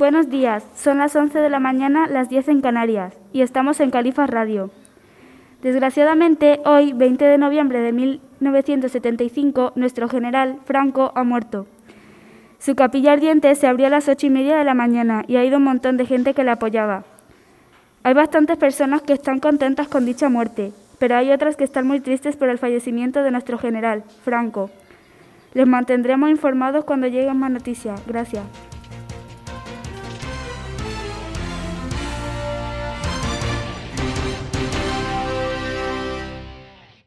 Buenos días, son las 11 de la mañana, las 10 en Canarias, y estamos en Califas Radio. Desgraciadamente, hoy, 20 de noviembre de 1975, nuestro general, Franco, ha muerto. Su capilla ardiente se abrió a las ocho y media de la mañana y ha ido un montón de gente que le apoyaba. Hay bastantes personas que están contentas con dicha muerte, pero hay otras que están muy tristes por el fallecimiento de nuestro general, Franco. Les mantendremos informados cuando lleguen más noticias. Gracias.